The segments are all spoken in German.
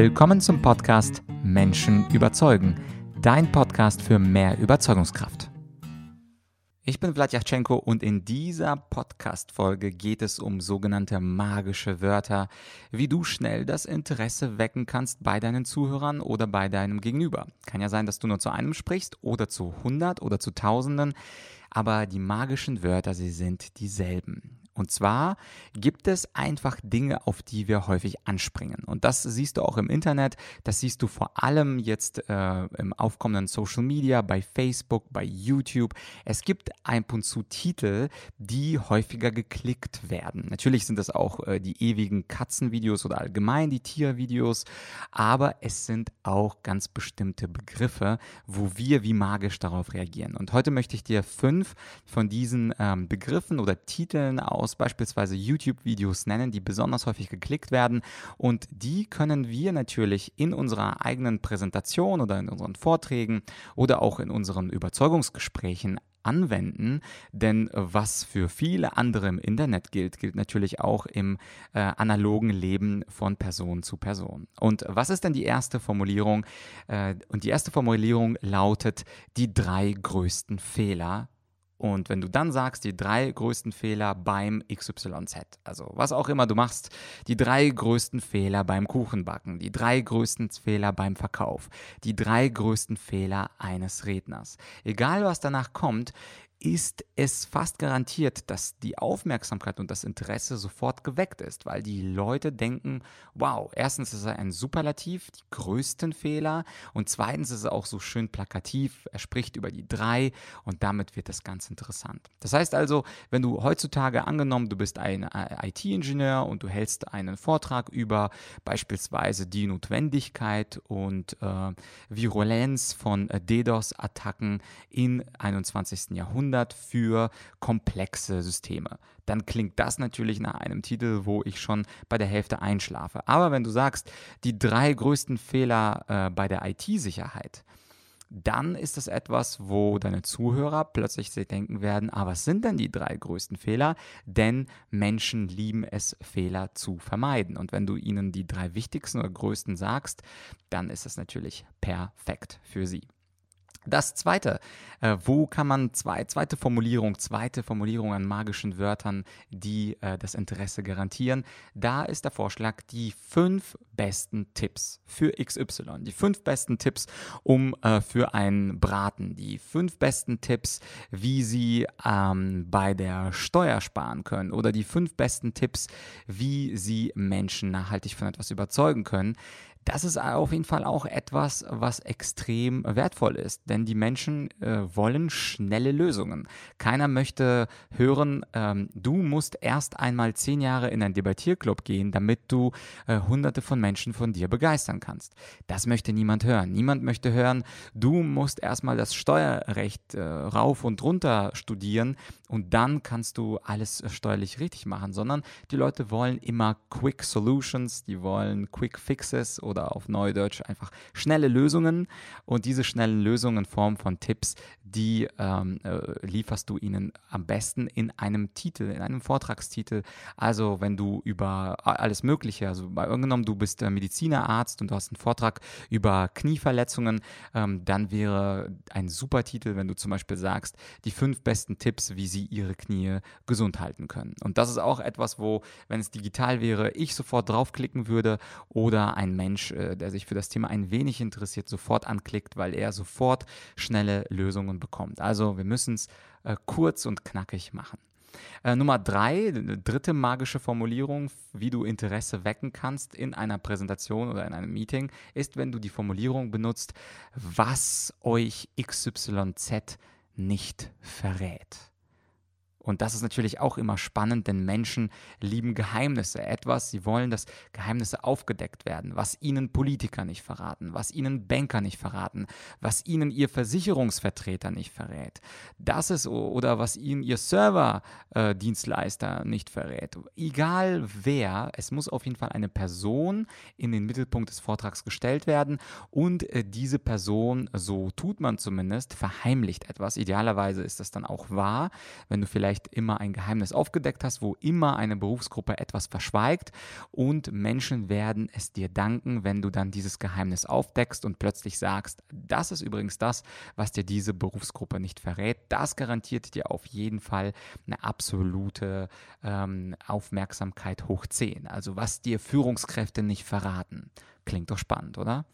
Willkommen zum Podcast Menschen überzeugen, dein Podcast für mehr Überzeugungskraft. Ich bin Vladyachenko und in dieser Podcast-Folge geht es um sogenannte magische Wörter, wie du schnell das Interesse wecken kannst bei deinen Zuhörern oder bei deinem Gegenüber. Kann ja sein, dass du nur zu einem sprichst oder zu hundert oder zu tausenden, aber die magischen Wörter, sie sind dieselben. Und zwar gibt es einfach Dinge, auf die wir häufig anspringen. Und das siehst du auch im Internet, das siehst du vor allem jetzt äh, im aufkommenden Social Media, bei Facebook, bei YouTube. Es gibt ab und zu Titel, die häufiger geklickt werden. Natürlich sind das auch äh, die ewigen Katzenvideos oder allgemein die Tiervideos, aber es sind auch ganz bestimmte Begriffe, wo wir wie magisch darauf reagieren. Und heute möchte ich dir fünf von diesen ähm, Begriffen oder Titeln aus aus beispielsweise YouTube-Videos nennen, die besonders häufig geklickt werden. Und die können wir natürlich in unserer eigenen Präsentation oder in unseren Vorträgen oder auch in unseren Überzeugungsgesprächen anwenden, denn was für viele andere im Internet gilt, gilt natürlich auch im äh, analogen Leben von Person zu Person. Und was ist denn die erste Formulierung? Äh, und die erste Formulierung lautet die drei größten Fehler und wenn du dann sagst, die drei größten Fehler beim XYZ, also was auch immer du machst, die drei größten Fehler beim Kuchenbacken, die drei größten Fehler beim Verkauf, die drei größten Fehler eines Redners. Egal was danach kommt, ist es fast garantiert, dass die Aufmerksamkeit und das Interesse sofort geweckt ist, weil die Leute denken, wow, erstens ist er ein Superlativ, die größten Fehler und zweitens ist er auch so schön plakativ, er spricht über die drei und damit wird das ganz interessant. Das heißt also, wenn du heutzutage angenommen, du bist ein äh, IT-Ingenieur und du hältst einen Vortrag über beispielsweise die Notwendigkeit und äh, Virulenz von äh, DDoS-Attacken im 21. Jahrhundert, Jahrhundert für komplexe Systeme. Dann klingt das natürlich nach einem Titel, wo ich schon bei der Hälfte einschlafe. Aber wenn du sagst, die drei größten Fehler äh, bei der IT-Sicherheit, dann ist das etwas, wo deine Zuhörer plötzlich denken werden, ah, was sind denn die drei größten Fehler? Denn Menschen lieben es, Fehler zu vermeiden. Und wenn du ihnen die drei wichtigsten oder größten sagst, dann ist das natürlich perfekt für sie. Das zweite, äh, wo kann man zwei, zweite Formulierung, zweite Formulierung an magischen Wörtern, die äh, das Interesse garantieren. Da ist der Vorschlag die fünf besten Tipps für XY. Die fünf besten Tipps um äh, für einen Braten. Die fünf besten Tipps, wie Sie ähm, bei der Steuer sparen können. Oder die fünf besten Tipps, wie Sie Menschen nachhaltig von etwas überzeugen können das ist auf jeden Fall auch etwas, was extrem wertvoll ist, denn die Menschen äh, wollen schnelle Lösungen. Keiner möchte hören, ähm, du musst erst einmal zehn Jahre in einen Debattierclub gehen, damit du äh, hunderte von Menschen von dir begeistern kannst. Das möchte niemand hören. Niemand möchte hören, du musst erstmal das Steuerrecht äh, rauf und runter studieren und dann kannst du alles steuerlich richtig machen, sondern die Leute wollen immer Quick Solutions, die wollen Quick Fixes oder oder auf Neudeutsch einfach schnelle Lösungen. Und diese schnellen Lösungen in Form von Tipps, die ähm, äh, lieferst du ihnen am besten in einem Titel, in einem Vortragstitel. Also wenn du über alles Mögliche, also bei angenommen, du bist äh, Medizinerarzt und du hast einen Vortrag über Knieverletzungen, ähm, dann wäre ein super Titel, wenn du zum Beispiel sagst, die fünf besten Tipps, wie sie ihre Knie gesund halten können. Und das ist auch etwas, wo, wenn es digital wäre, ich sofort draufklicken würde oder ein Mensch äh, der sich für das Thema ein wenig interessiert, sofort anklickt, weil er sofort schnelle Lösungen bekommt. Also wir müssen es äh, kurz und knackig machen. Äh, Nummer drei, dritte magische Formulierung, wie du Interesse wecken kannst in einer Präsentation oder in einem Meeting, ist, wenn du die Formulierung benutzt, was euch XYZ nicht verrät. Und das ist natürlich auch immer spannend, denn Menschen lieben Geheimnisse. Etwas, sie wollen, dass Geheimnisse aufgedeckt werden, was ihnen Politiker nicht verraten, was ihnen Banker nicht verraten, was ihnen ihr Versicherungsvertreter nicht verrät. Das ist oder was ihnen ihr Serverdienstleister äh, nicht verrät. Egal wer, es muss auf jeden Fall eine Person in den Mittelpunkt des Vortrags gestellt werden und äh, diese Person, so tut man zumindest, verheimlicht etwas. Idealerweise ist das dann auch wahr, wenn du vielleicht vielleicht immer ein Geheimnis aufgedeckt hast, wo immer eine Berufsgruppe etwas verschweigt und Menschen werden es dir danken, wenn du dann dieses Geheimnis aufdeckst und plötzlich sagst, das ist übrigens das, was dir diese Berufsgruppe nicht verrät. Das garantiert dir auf jeden Fall eine absolute ähm, Aufmerksamkeit hoch 10. Also was dir Führungskräfte nicht verraten. Klingt doch spannend, oder?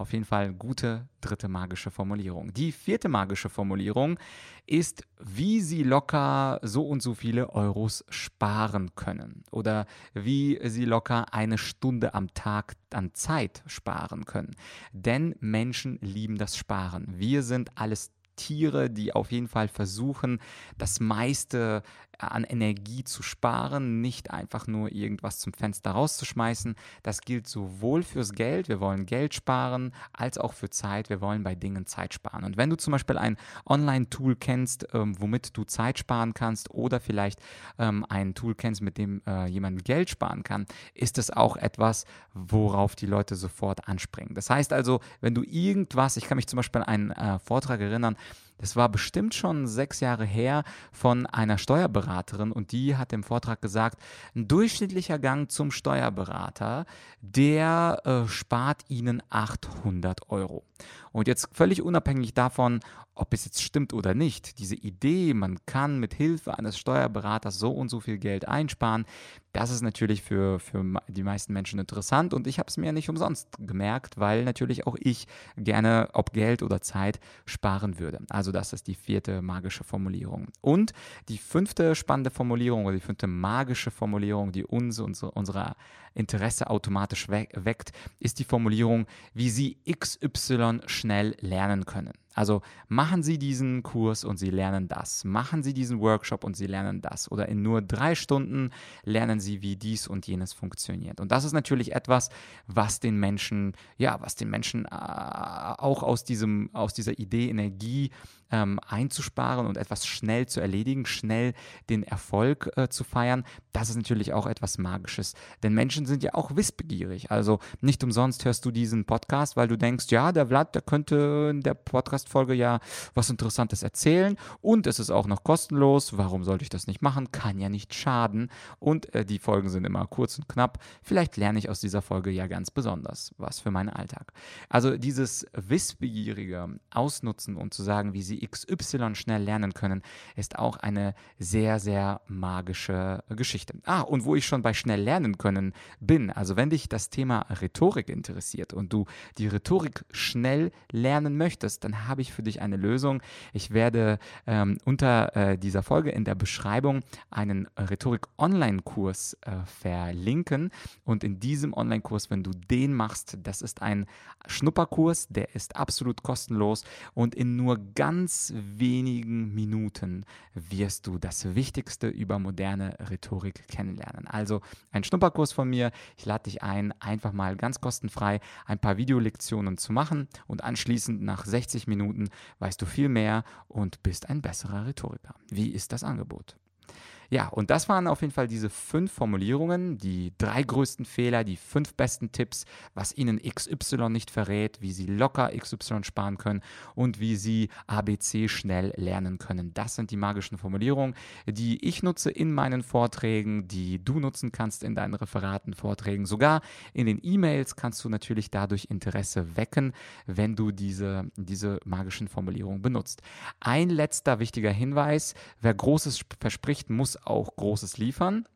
Auf jeden Fall gute dritte magische Formulierung. Die vierte magische Formulierung ist, wie Sie locker so und so viele Euros sparen können oder wie Sie locker eine Stunde am Tag an Zeit sparen können. Denn Menschen lieben das Sparen. Wir sind alles Tiere, die auf jeden Fall versuchen, das meiste an Energie zu sparen, nicht einfach nur irgendwas zum Fenster rauszuschmeißen. Das gilt sowohl fürs Geld, wir wollen Geld sparen, als auch für Zeit, wir wollen bei Dingen Zeit sparen. Und wenn du zum Beispiel ein Online-Tool kennst, ähm, womit du Zeit sparen kannst oder vielleicht ähm, ein Tool kennst, mit dem äh, jemand Geld sparen kann, ist es auch etwas, worauf die Leute sofort anspringen. Das heißt also, wenn du irgendwas, ich kann mich zum Beispiel an einen äh, Vortrag erinnern, das war bestimmt schon sechs Jahre her von einer Steuerberaterin und die hat im Vortrag gesagt, ein durchschnittlicher Gang zum Steuerberater, der äh, spart Ihnen 800 Euro. Und jetzt völlig unabhängig davon, ob es jetzt stimmt oder nicht, diese Idee, man kann mit Hilfe eines Steuerberaters so und so viel Geld einsparen, das ist natürlich für, für die meisten Menschen interessant und ich habe es mir nicht umsonst gemerkt, weil natürlich auch ich gerne, ob Geld oder Zeit, sparen würde. Also das ist die vierte magische Formulierung. Und die fünfte spannende Formulierung oder die fünfte magische Formulierung, die uns, unsere, unser Interesse automatisch weckt, ist die Formulierung, wie Sie XY schnell lernen können. Also machen Sie diesen Kurs und Sie lernen das. Machen Sie diesen Workshop und Sie lernen das. Oder in nur drei Stunden lernen Sie, wie dies und jenes funktioniert. Und das ist natürlich etwas, was den Menschen, ja, was den Menschen äh, auch aus, diesem, aus dieser Idee Energie ähm, einzusparen und etwas schnell zu erledigen, schnell den Erfolg äh, zu feiern, das ist natürlich auch etwas Magisches. Denn Menschen sind ja auch wissbegierig. Also nicht umsonst hörst du diesen Podcast, weil du denkst, ja, der Vlad, der könnte in der Podcast-Folge ja was Interessantes erzählen und es ist auch noch kostenlos. Warum sollte ich das nicht machen? Kann ja nicht schaden. Und äh, die Folgen sind immer kurz und knapp. Vielleicht lerne ich aus dieser Folge ja ganz besonders was für meinen Alltag. Also dieses wissbegierige Ausnutzen und zu sagen, wie sie XY schnell lernen können, ist auch eine sehr, sehr magische Geschichte. Ah, und wo ich schon bei schnell lernen können bin, also wenn dich das Thema Rhetorik interessiert und du die Rhetorik schnell lernen möchtest, dann habe ich für dich eine Lösung. Ich werde ähm, unter äh, dieser Folge in der Beschreibung einen Rhetorik-Online-Kurs äh, verlinken und in diesem Online-Kurs, wenn du den machst, das ist ein Schnupperkurs, der ist absolut kostenlos und in nur ganz wenigen Minuten wirst du das Wichtigste über moderne Rhetorik kennenlernen. Also ein Schnupperkurs von mir. Ich lade dich ein, einfach mal ganz kostenfrei ein paar Videolektionen zu machen und anschließend nach 60 Minuten weißt du viel mehr und bist ein besserer Rhetoriker. Wie ist das Angebot? Ja, und das waren auf jeden Fall diese fünf Formulierungen, die drei größten Fehler, die fünf besten Tipps, was Ihnen XY nicht verrät, wie Sie locker XY sparen können und wie Sie ABC schnell lernen können. Das sind die magischen Formulierungen, die ich nutze in meinen Vorträgen, die du nutzen kannst in deinen Referaten, Vorträgen. Sogar in den E-Mails kannst du natürlich dadurch Interesse wecken, wenn du diese, diese magischen Formulierungen benutzt. Ein letzter wichtiger Hinweis, wer Großes verspricht, muss auch Großes liefern.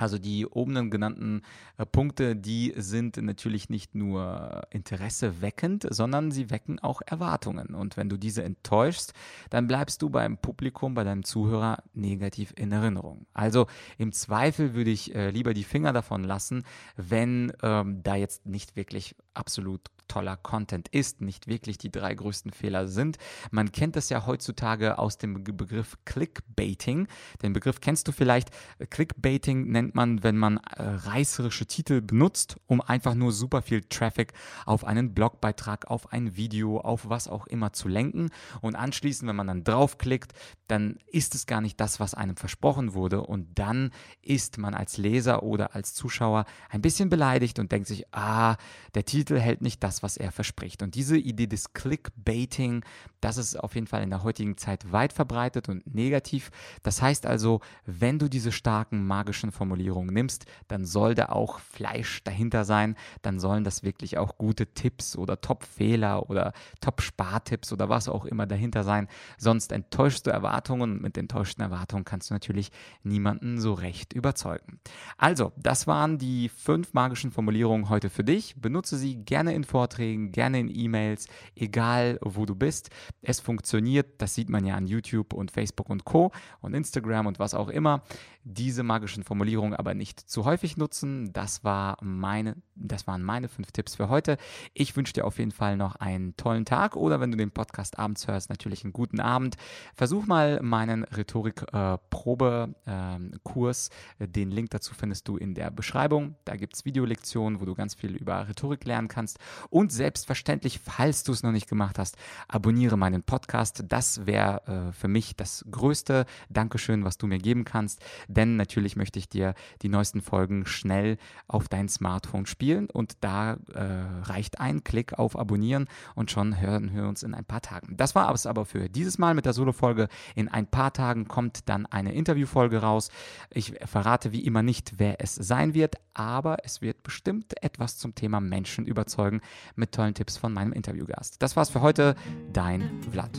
Also die oben genannten äh, Punkte, die sind natürlich nicht nur Interesse weckend, sondern sie wecken auch Erwartungen. Und wenn du diese enttäuschst, dann bleibst du beim Publikum, bei deinem Zuhörer negativ in Erinnerung. Also im Zweifel würde ich äh, lieber die Finger davon lassen, wenn ähm, da jetzt nicht wirklich absolut toller Content ist, nicht wirklich die drei größten Fehler sind. Man kennt das ja heutzutage aus dem Begriff Clickbaiting. Den Begriff kennst du vielleicht. Clickbaiting nennt man, wenn man äh, reißerische Titel benutzt, um einfach nur super viel Traffic auf einen Blogbeitrag, auf ein Video, auf was auch immer zu lenken. Und anschließend, wenn man dann draufklickt, dann ist es gar nicht das, was einem versprochen wurde. Und dann ist man als Leser oder als Zuschauer ein bisschen beleidigt und denkt sich, ah, der Titel Titel hält nicht das, was er verspricht. Und diese Idee des Clickbaiting, das ist auf jeden Fall in der heutigen Zeit weit verbreitet und negativ. Das heißt also, wenn du diese starken magischen Formulierungen nimmst, dann soll da auch Fleisch dahinter sein, dann sollen das wirklich auch gute Tipps oder Top-Fehler oder Top-Spartipps oder was auch immer dahinter sein. Sonst enttäuschst du Erwartungen und mit enttäuschten Erwartungen kannst du natürlich niemanden so recht überzeugen. Also, das waren die fünf magischen Formulierungen heute für dich. Benutze sie gerne in Vorträgen, gerne in E-Mails, egal wo du bist. Es funktioniert, das sieht man ja an YouTube und Facebook und Co. und Instagram und was auch immer. Diese magischen Formulierungen aber nicht zu häufig nutzen. Das, war meine, das waren meine fünf Tipps für heute. Ich wünsche dir auf jeden Fall noch einen tollen Tag oder wenn du den Podcast abends hörst, natürlich einen guten Abend. Versuch mal meinen Rhetorik-Probe-Kurs. Äh, den Link dazu findest du in der Beschreibung. Da gibt es Videolektionen, wo du ganz viel über Rhetorik lernen kannst. Und selbstverständlich, falls du es noch nicht gemacht hast, abonniere meinen Podcast. Das wäre äh, für mich das größte Dankeschön, was du mir geben kannst. Denn natürlich möchte ich dir die neuesten Folgen schnell auf dein Smartphone spielen. Und da äh, reicht ein Klick auf Abonnieren und schon hören wir uns in ein paar Tagen. Das war es aber für dieses Mal mit der Solo-Folge. In ein paar Tagen kommt dann eine Interviewfolge raus. Ich verrate wie immer nicht, wer es sein wird, aber es wird bestimmt etwas zum Thema Menschen überzeugen mit tollen Tipps von meinem Interviewgast. Das war's für heute. Dein Vlad.